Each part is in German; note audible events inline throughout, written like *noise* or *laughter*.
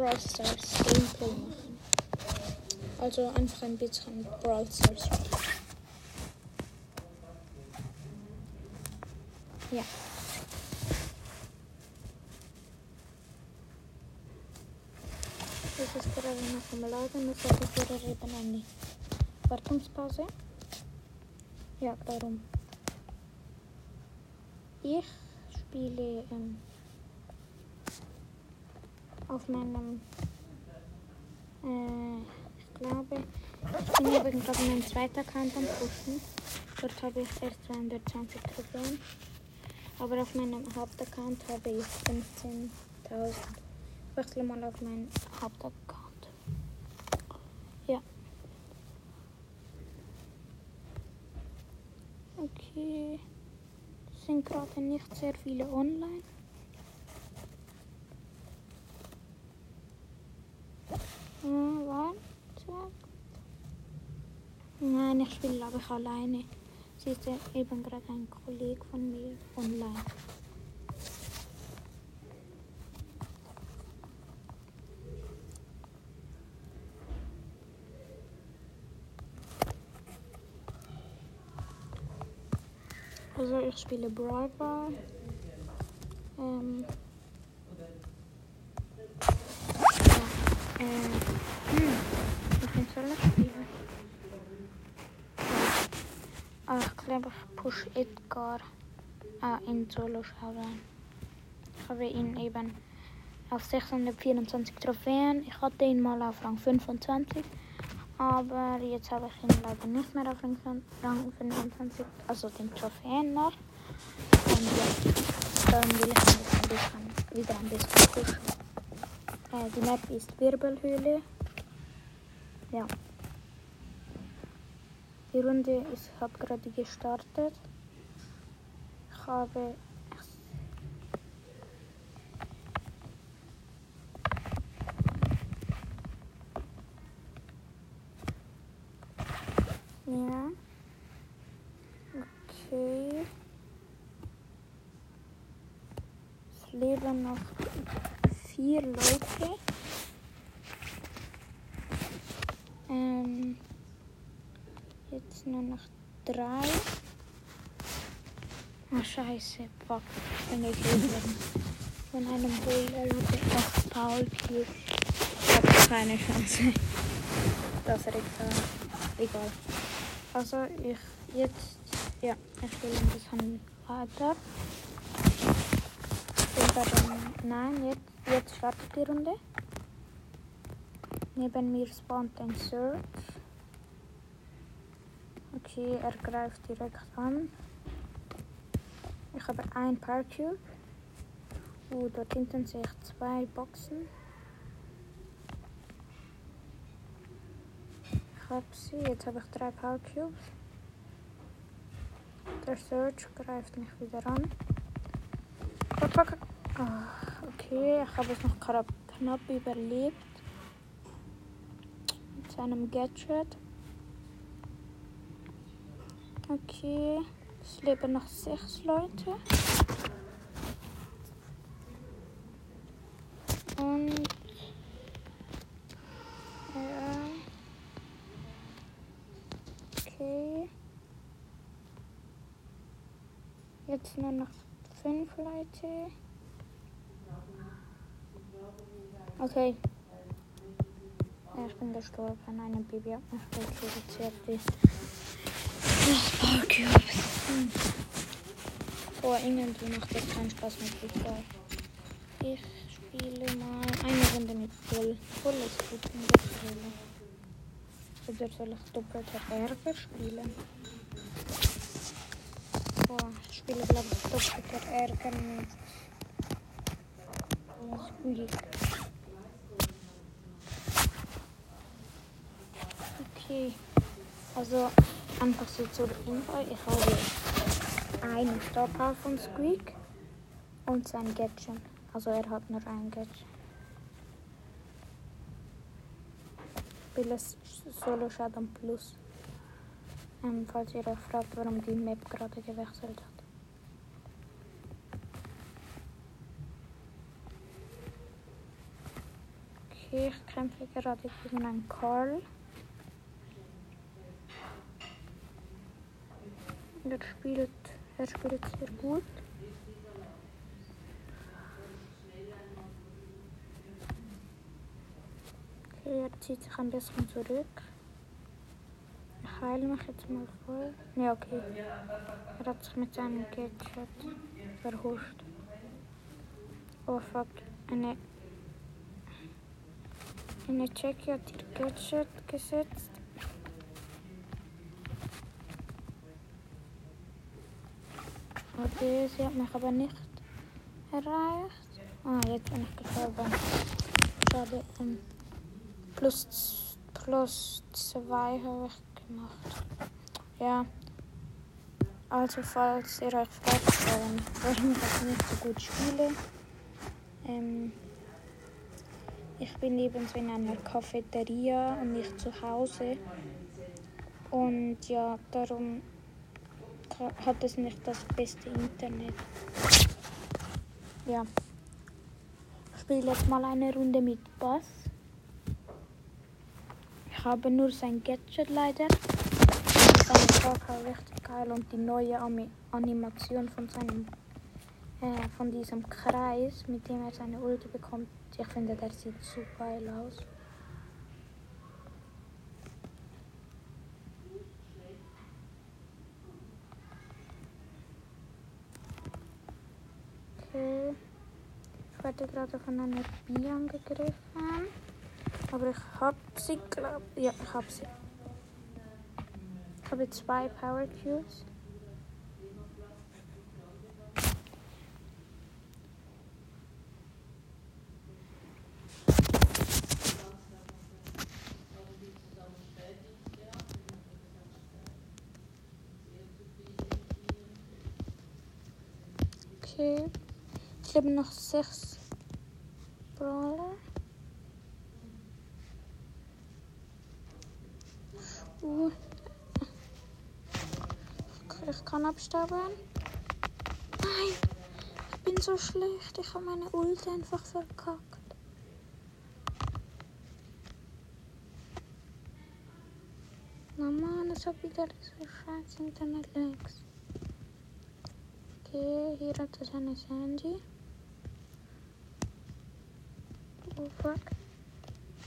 Brawl Stars Gameplay machen. Also einfach ein bisschen Brawl Stars. Ja. Das ist gerade noch am Laden, das hatte ich vorher eben eine Wartungspause. Ja, darum. Ich spiele ähm, auf meinem, äh, ich glaube, ich bin eben gerade meinen zweiten Account am pushen. Dort habe ich erst 220 Trophäen. Aber auf meinem Hauptaccount habe ich 15.000. Ich wechsle mal auf meinen Hauptaccount. Ja. Okay. Es sind gerade nicht sehr viele online. Äh, warte. Nein, ich spiele glaube ich alleine. Es ist eben gerade ein Kollege von mir online. Also ich spiele Brawl Ball. Ähm, äh, hm? Ah, ich glaube, ich push Edgar ah, in Solo rein. Ich habe ihn eben auf 624 Trophäen. Ich hatte ihn mal auf Rang 25. Aber jetzt habe ich ihn leider nicht mehr auf Rang 25, also den Trophäen noch. Und ja, dann will ich ihn bisschen, wieder ein bisschen pushen. Äh, die Map ist Wirbelhöhle. Ja. Die Runde ist habe gerade gestartet. Ich habe Ja. Okay. Es leben noch vier Leute. Ähm, jetzt nur noch drei. Ah, scheiße. Fuck. Bin ich. Von einem. Er hatte acht Paul Cubes. Ich habe keine Chance. *laughs* Das er da. Egal. Also ich jetzt, ja, ich will ein bisschen weiter. Bei dem, nein, jetzt, jetzt startet die Runde. Neben mir spawnt ein Search. Okay, er greift direkt an. Ich habe ein Power Cube. Oh, dort hinten sehe ich zwei Boxen. Ich habe sie. Jetzt habe ich drei Power Cubes. Der Search greift mich wieder an. Fuck, fuck. Ah, okay, ich habe es noch knapp, überlebt. Mit seinem Gadget. Okay, es leben noch sechs Leute. Und ja. Okay. Jetzt nur noch fünf Leute. Okay. Ich bin gestorben. Eine Baby hat mich reduziert. Die Powercubes. Hm. Oh, irgendwie macht das keinen Spaß mit Fußball. Ich spiele mal eine Runde mit Bull. Bull ist gut in der Spiele. Oder soll ich doppelter Ärger spielen? Boah, ich spiele glaube ich doppelter Ärger mit Squeak. Okay, also einfach so zur Info. Ich habe einen Star Power von Squeak und sein Gadget. Also er hat nur ein Gadget. spiele Solo Shadow Plus. Ähm, falls ihr euch fragt, warum die Map gerade gewechselt hat. Okay, ich kämpfe gerade gegen einen Karl. Er spielt, er spielt sehr gut. Okay, er zieht sich ein bisschen zurück. Ich heile mich jetzt mal voll. Ja, okay. Er hat sich mit seinem Gadget verhuscht. Oh fuck, eine eine Jackie hat ihr Gadget gesetzt. Okay, sie hat mich aber nicht erreicht. Ah, jetzt bin ich gestorben. Schade. Um, plus, plus zwei habe ich gemacht. Ja. Also falls ihr euch fragt, ähm, warum ich nicht so gut spiele, ähm, ich bin eben so in einer Cafeteria und nicht zu Hause. Und ja, darum hat es nicht das beste Internet. Ja. Ich spiele jetzt mal eine Runde mit Bass. Ich habe nur sein Gadget leider. Seine Kaka richtig geil und die neue Animation von seinem äh, von diesem Kreis, mit dem er seine Ulti bekommt. Ich finde, der sieht so geil aus. Ich werde gerade von einer Bi angegriffen. Aber ich habe sie, glaube Ja, ich habe sie. Ich habe zwei Power Cubes. Ich lebe noch sechs Brawler. Uh. Ich kann absterben. Nein, ich bin so schlecht. Ich habe meine Ult einfach verkackt. Na Mann, es hat wieder so scheiß Internet-Lags. Okay, hier hat er seine Sandy. Oh fuck.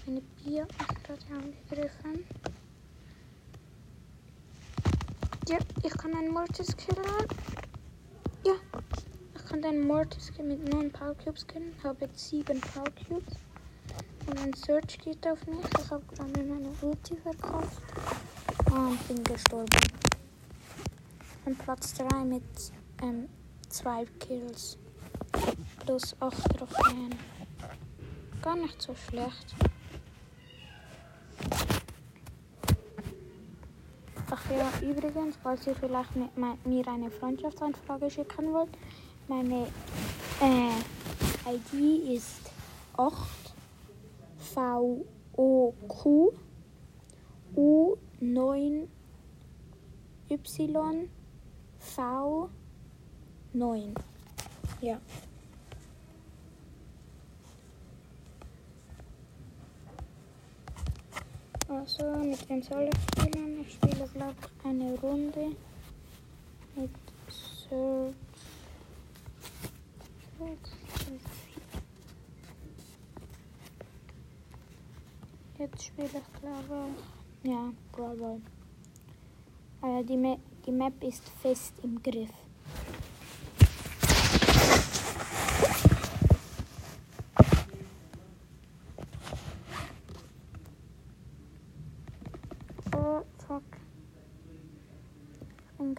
Eine Bier hat gerade angegriffen. Ja, ich kann einen Mortis killen. Ja, ich kann den Mortis mit 9 Power Cubes killen. Ich habe jetzt 7 Power Cubes. Und ein Search geht auf mich. Ich habe gerade meine Ulti verkauft. Ah, und bin gestorben. Und Platz 3 mit ähm, zwei Kills. Plus 8 Trophäen. Gar nicht so schlecht. Ach ja, übrigens, falls ihr vielleicht mit mir eine Freundschaftsanfrage schicken wollt, meine äh, ID ist 8 V O Q U 9 Y V 9. Ja. Also, mit wem soll ich spielen? Ich spiele, glaube ich, eine Runde mit Search. Jetzt spiele ich, glaube ja, Brawl Ball. Also die, Ma die Map ist fest im Griff.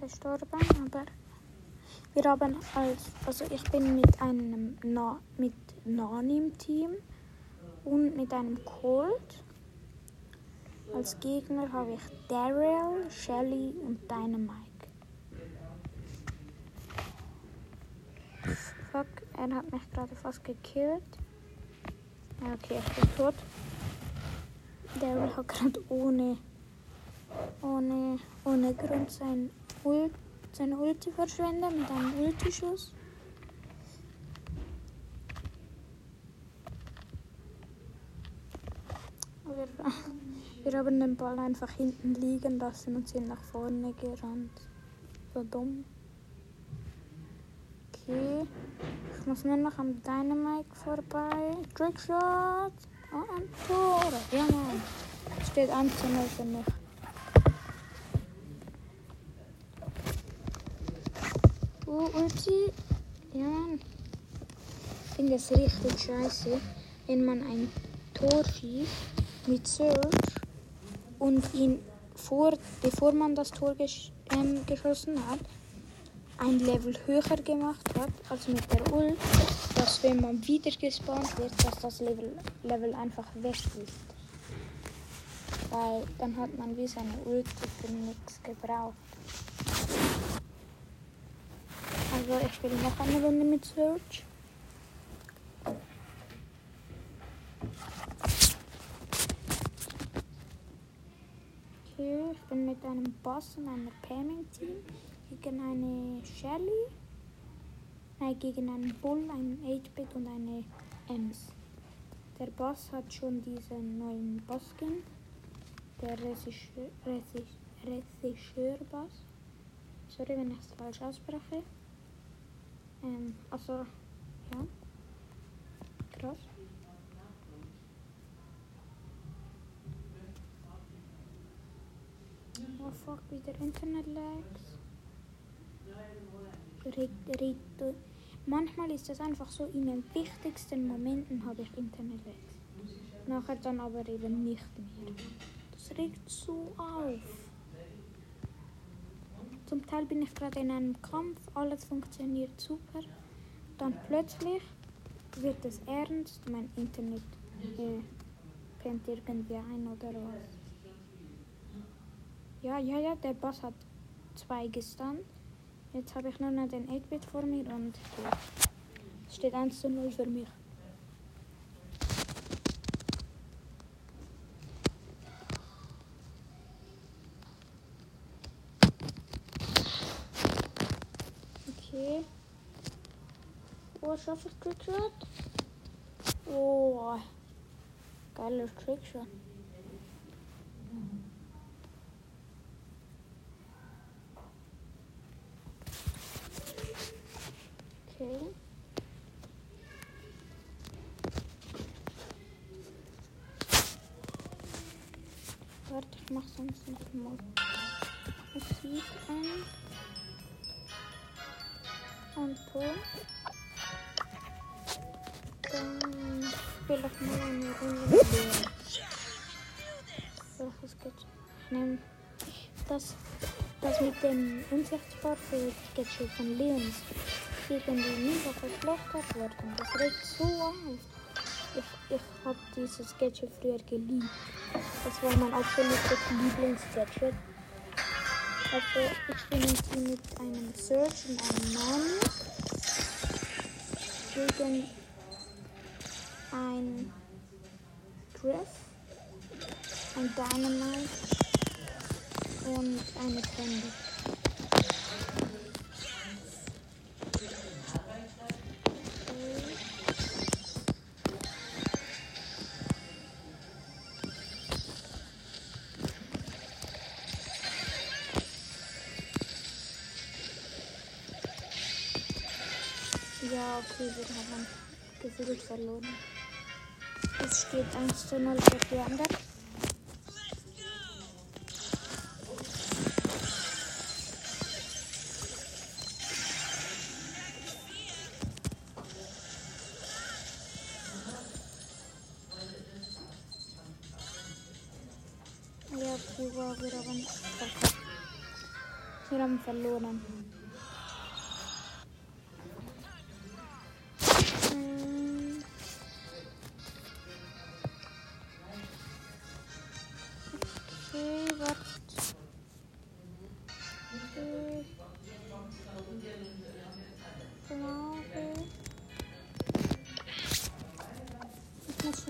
Gestorben, aber wir haben als, also ich bin mit einem Na, mit Nani im Team und mit einem Colt. Als Gegner habe ich Daryl, Shelly und Dynamite. Fuck, er hat mich gerade fast gekillt. Okay, ich bin tot. Daryl hat gerade ohne, ohne, ohne Grund sein Ult, seine Ulti verschwenden mit einem Ultischuss. wir, wir haben den Ball einfach hinten liegen lassen und sind nach vorne gerannt. So dumm. Okay. Ich muss nur noch am Dynamite vorbei. Trickshot. Oh, ein Tor. Ja, Mann. Steht 1 zu 0 für mich. Oh, Ulti. Ja, Mann. Ich finde es richtig scheiße, wenn man ein Tor schießt mit Search und ihn vor, bevor man das Tor gesch ähm, geschossen hat, ein Level höher gemacht hat als mit der Ult, dass wenn man wieder gespawnt wird, dass das Level, Level einfach weg ist. Weil dann hat man wie seine Ult für nichts gebraucht. Also ich spiele noch eine Runde mit Search. Okay, ich bin mit einem Boss und einem Paming-Team gegen eine Shelly. Nein, gegen einen Bull, einen 8-Bit und eine Ems. Der Boss hat schon diesen neuen Bosskin. Der Regisseur, Regisseur-Boss. Sorry, wenn ich es falsch ausspreche. Ähm, also, ja. Krass. Oh fuck, wieder Internet-Lags. Manchmal ist es einfach so, in den wichtigsten Momenten habe ich Internet-Lags. Nachher dann aber eben nicht mehr. Das regt so auf. Zum Teil bin ich gerade in einem Kampf, alles funktioniert super. Dann plötzlich wird es ernst, mein Internet äh, pennt irgendwie ein oder was. Ja, ja, ja, der Boss hat zwei gestunt. Jetzt habe ich nur noch den 8-Bit vor mir und es steht 1 zu 0 für mich. Okay. Oh, schaffe ich Trickshot? Oh, geiler Trickshot. Dem Unsichtbar für Gadget von Leons irgendwie mega verschlechtert worden. Das regt so auf. Ich, ich habe dieses Gadget früher geliebt. Das war mein absolutes Lieblingsgadget. Also ich bin jetzt mit einem Search und einem Nani gegen ein Griff, ein Dynamite und eine Candy. Ja, okay, wir haben gefühlt verloren. Es steht 1 zu 0 für die anderen.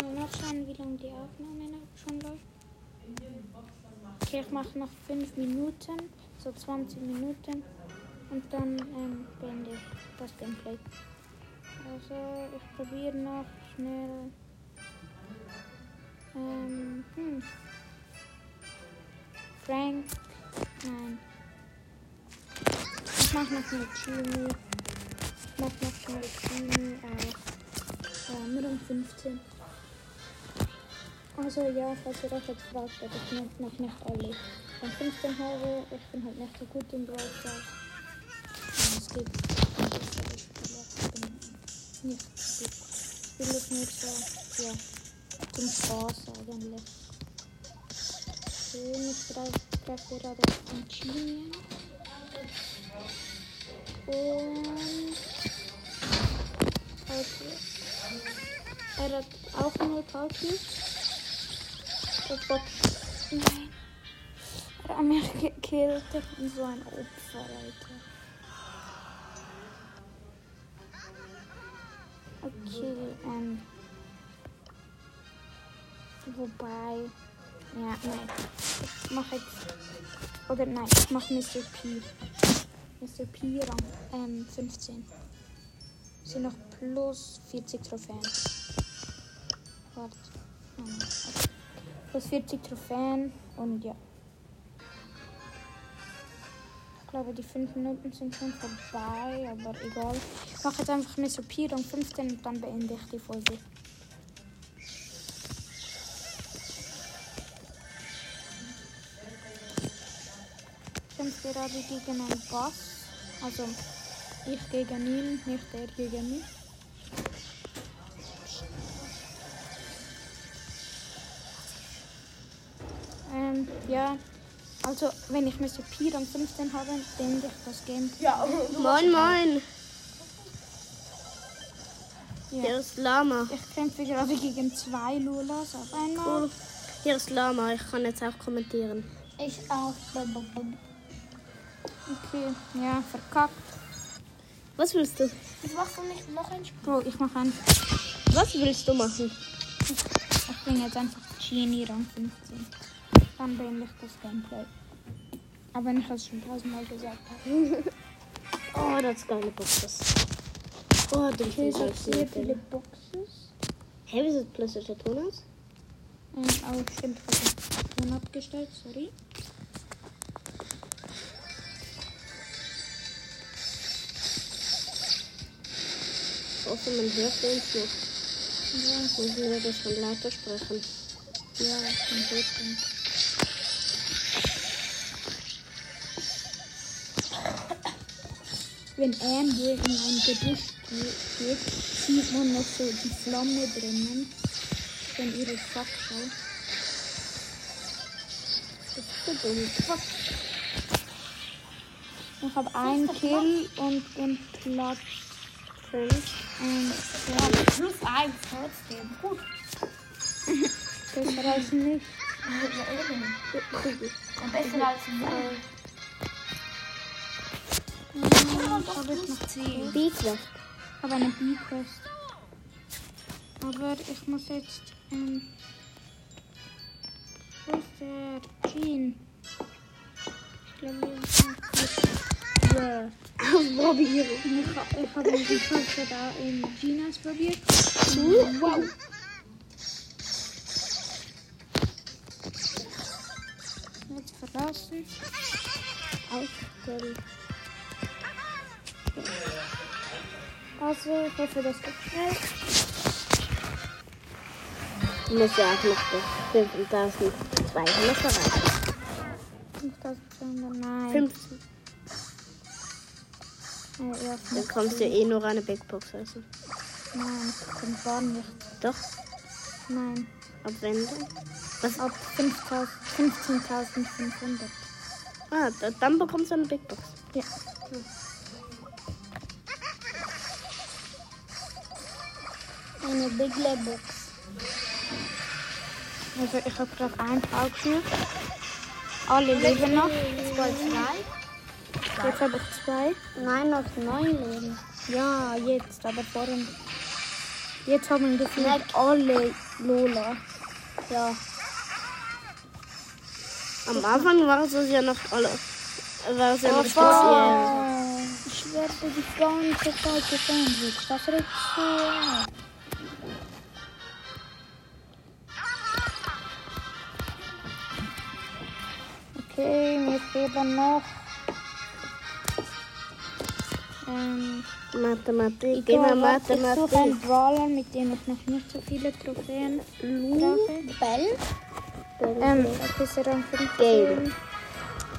Schnell nachschauen, wie lange die Aufnahme schon läuft. Okay, ich mache noch 5 Minuten, so 20 Minuten. Und dann ähm, beende ich das Gameplay. Also, ich probiere noch schnell Ähm, hm. Frank. Nein. Ich mach noch eine Genie. Ich mach noch schnell Genie auch. Ja, nur um 15. Also ja, falls ihr euch jetzt fragt, ob ich noch, noch nicht alle von 15 habe, ich bin halt nicht so gut im Brawl es gibt bessere Spieler. Ich bin nicht gut. Ich spiele es nur so, ja, zum Spaß eigentlich. Schön, ich treff gerade einen Genie. Und... Also, er hat auch nur Palki. Gott. Nein. Er hat mich gekillt. Ich so ein Opfer, Alter. Okay, ähm. Wobei. Ja, nein. Ich mach jetzt. Oder nein, ich mach Mr. P. Mr. P Rang ähm, 15. Sind noch plus 40 Trophäen. Warte. Oh, okay. Plus 40 Trophäen und ja. Ich glaube, die 5 Minuten sind schon vorbei, aber egal. Ich mache jetzt einfach. P Rang 15 und dann beende ich die Folge. Ich kämpfe gerade gegen einen Boss. Also ich gegen ihn, nicht er gegen mich. Ja. Also, wenn ich Mr. P am 15 habe, denke ich das Game. Ja, Moin, moin. Ja. Hier ist Lama. Ich kämpfe gerade gegen zwei Lulas auf einmal. Cool. Hier ist Lama. Ich kann jetzt auch kommentieren. ich auch. Okay, ja, verkackt. Was willst du? Jetzt machst du nicht noch ein Spiel. Bro, ich mache ein. Was willst du machen? Ich bringe jetzt einfach Genie Rang 15. Dann beende ich das Gameplay. Aber wenn ich das schon tausendmal gesagt habe. *laughs* Oh, das ist geile Boxes. Oh, du Okay, ich habe sehr viele Boxes. Hey, wie sieht plötzlich der Ton aus? Ähm, oh, stimmt, ich Ton abgestellt, sorry. Ich hoffe, man hört uns noch. Ja, Müssen wir das von lauter sprechen? ja, ich bin gut. Wenn Amber in ein Gebüsch ge- geht, sieht man noch so die Flamme drinnen von ihrer Fackel. Das ist so dumm. Ich habe einen Kill und bin Platz 5. Und ja, Plus eins trotzdem. Gut. *laughs* besser als nicht. Ja, eben. Besser als null. Hm, habe ich noch 10. B-Quest. Ich habe eine B-Quest. Aber ich muss jetzt. Ähm, wo ist der Jean? Ich glaube, wir Ja. Probieren. Ich, ha- ich habe die Karte da in Jean ausprobiert. Wow! Jetzt verlassen. Ausstellen. Also, ich hoffe, das geht schnell. Du musst ja auch noch das 5200 erreichen. 5200, nein. 15. Äh, ja, Dann kommst du eh nur eine Big Box also. Nein, bin gar nicht. Doch, Nein. ab wenn denn? Was? Ab 5000 15.500. Ah, da, dann bekommst du eine Big Box. Ja. Eine Big Box. Also, ich habe gerade einen Fall geführt. Alle leben noch. Jetzt bald zwei. Jetzt habe ich zwei. Nein, noch neun Leben. Ja, jetzt, aber vorhin. Jetzt haben gefühlt Nein. alle Lola. Ja. Am Anfang war es ja noch alle. War es ja noch speziell. Ich werde die ganze Zeit gesandwiched. Das regt so Okay, wir fehlen noch. Ähm, Mathematik. Immer warte, ich suche einen Mathematik. Brawler, mit dem ich noch nicht so viele Trophäen brauche. Bell. Ähm, okay, ist er Rang 15. Gale.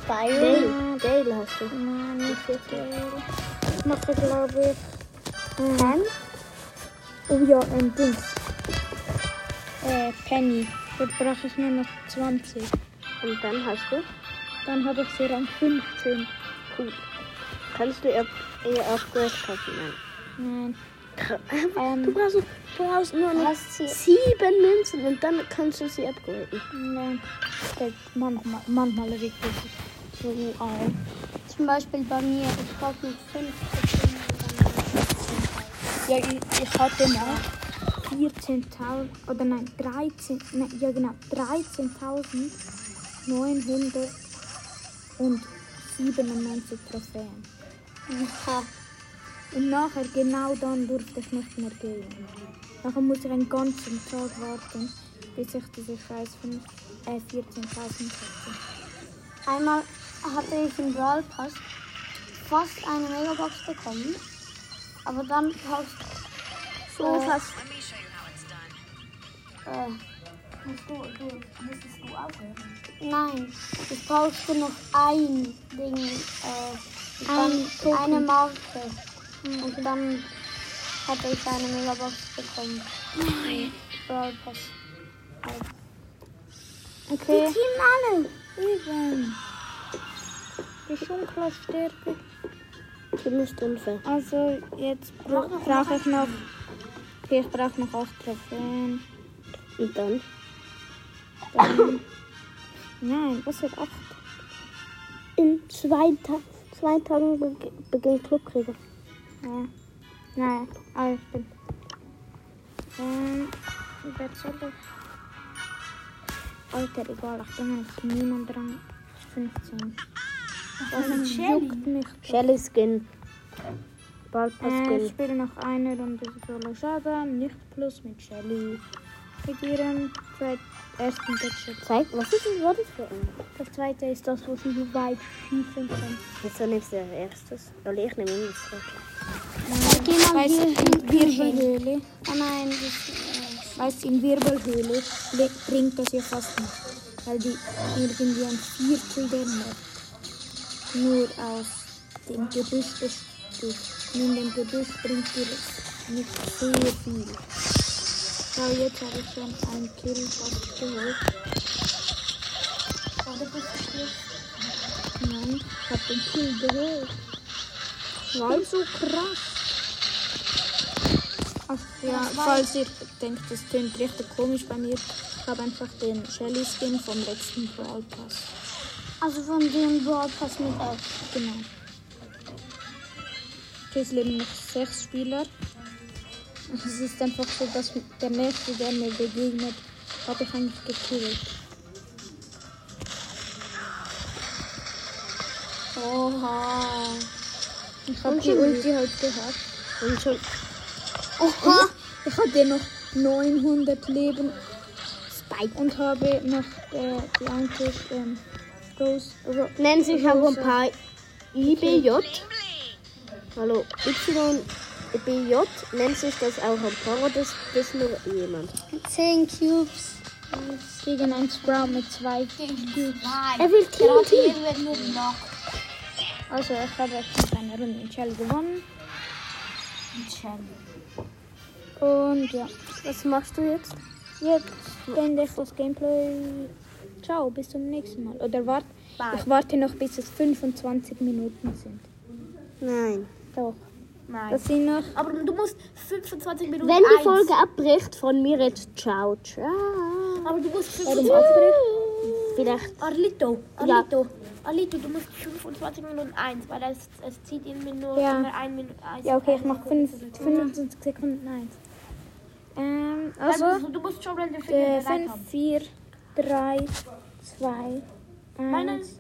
Byron. Gale. Gale hast du. Nein, nicht Gale. Ich mache, glaube ich. Ähm, Pen? oh ja, ein Dings. Äh, Penny. Dort brauche ich nur noch 20. Und dann hast du. Dann habe ich sie Rang 15. Cool. Kannst du ihr, Upgrade kaufen? Nein. Nein. Ähm, Du brauchst, du brauchst nur noch sie- sieben Münzen und dann kannst du sie upgraden. Nein. Manchmal, manchmal wirklich so auch. Zum Beispiel bei mir, ich brauche noch 5 Ja, ich, ich hatte mal 14.000 oder nein, 13, nein, ja genau, 13.997 Trophäen. Und nachher, genau dann, durfte ich nicht mehr gehen. Nachher muss ich einen ganzen Tag warten, bis ich diese scheiß fünf- äh, 14.000 hatte. Einmal hatte ich im Brawl Pass fast eine Megabox bekommen. Aber dann brauchst So Äh, fast. äh, musst du, du, müsstest du aufhören? Nein, ich brauchte noch ein Ding, äh, dann Token. eine Marke. Und dann hatte ich eine Megabox bekommen. Nein. Brawl Pass. Okay. Team alle. Eben. Die Schunklerstärke. Du bist unfair. Also jetzt bra brauche ich noch. Okay, ich brauche noch 8 Trophäen. Und dann? *coughs* Nein, was wird 8? In zwei, Ta zwei Tagen beg beginnt Clubkrieger. Ja. Nein, aber ich bin. Ähm, wer soll ich? Alter, egal, ich bin eigentlich niemand dran. 15. Das juckt mich. Shelly Skin. Ballpass Äh, ich Skin. spiele noch eine Runde Solo Showdown, nicht plus mit Shelly. Mit ihrem ersten Gadget. Zeig, was ist das Wort für ein? Das zweite ist das, wo sie so weit schießen kann. Wieso nimmst du als erstes? Weil ich nehme immer das zweite. Geh mal Weißt hier in. Wirbelhöhle, Oh nein, das, weißt in Wirbelhöhle le- bringt das ja fast nicht. Weil die irgendwie ein Viertel der Map nur aus dem Gebüsch besteht. Und in dem Gebüsch bringt dir das nicht sehr viel. So, jetzt habe ich schon einen Kill fast geholt. Nein, ich habe den Kill geholt. War so krass. Ach, ja, falls ihr denkt, das klingt richtig komisch bei mir, ich habe einfach den Shelly Skin vom letzten Brawl Pass. also von dem Brawl Pass mit F. Genau. Okay, es leben noch sechs Spieler. Es ist einfach so, dass der nächste, der mir begegnet, habe ich eigentlich gekillt. Oha. Ich habe die Ulti halt gehabt. Und schon. Oha! Ich hatte noch 900 Leben. Spike. Und habe noch äh, die eigentlich ähm, Rose, Ro Nennen sich auch ein Rosa- paar IBJ. Hallo, YBJ nennt sich das auch ein paar oder ist das nur jemand? 10 Cubes. gegen einen Sprout mit zwei Cubes. Er will noch. Also ich habe jetzt mit einer Runde in Shell gewonnen. Und ja, Was machst du jetzt? jetzt beende ich das Gameplay. Ciao, bis zum nächsten Mal. Oder warte, ich warte noch bis es 25 Minuten sind. Nein. Doch. Nein. Das sind noch. Aber du musst 25 Minuten Wenn die eins. Folge abbricht, von mir jetzt ciao, ciao. Aber du musst Warum 25 abbricht? Vielleicht. Arlito, Ja. Arlito, Arlito, du musst 25 Minuten 1, weil es, es zieht in Minute Ja. immer 1 Minute. Ja, okay, ich mache 25 Sekunden. Nein. Ähm, also. Also, du musst schon Äh, Finger 5, 4, 3, 2, Meine 1.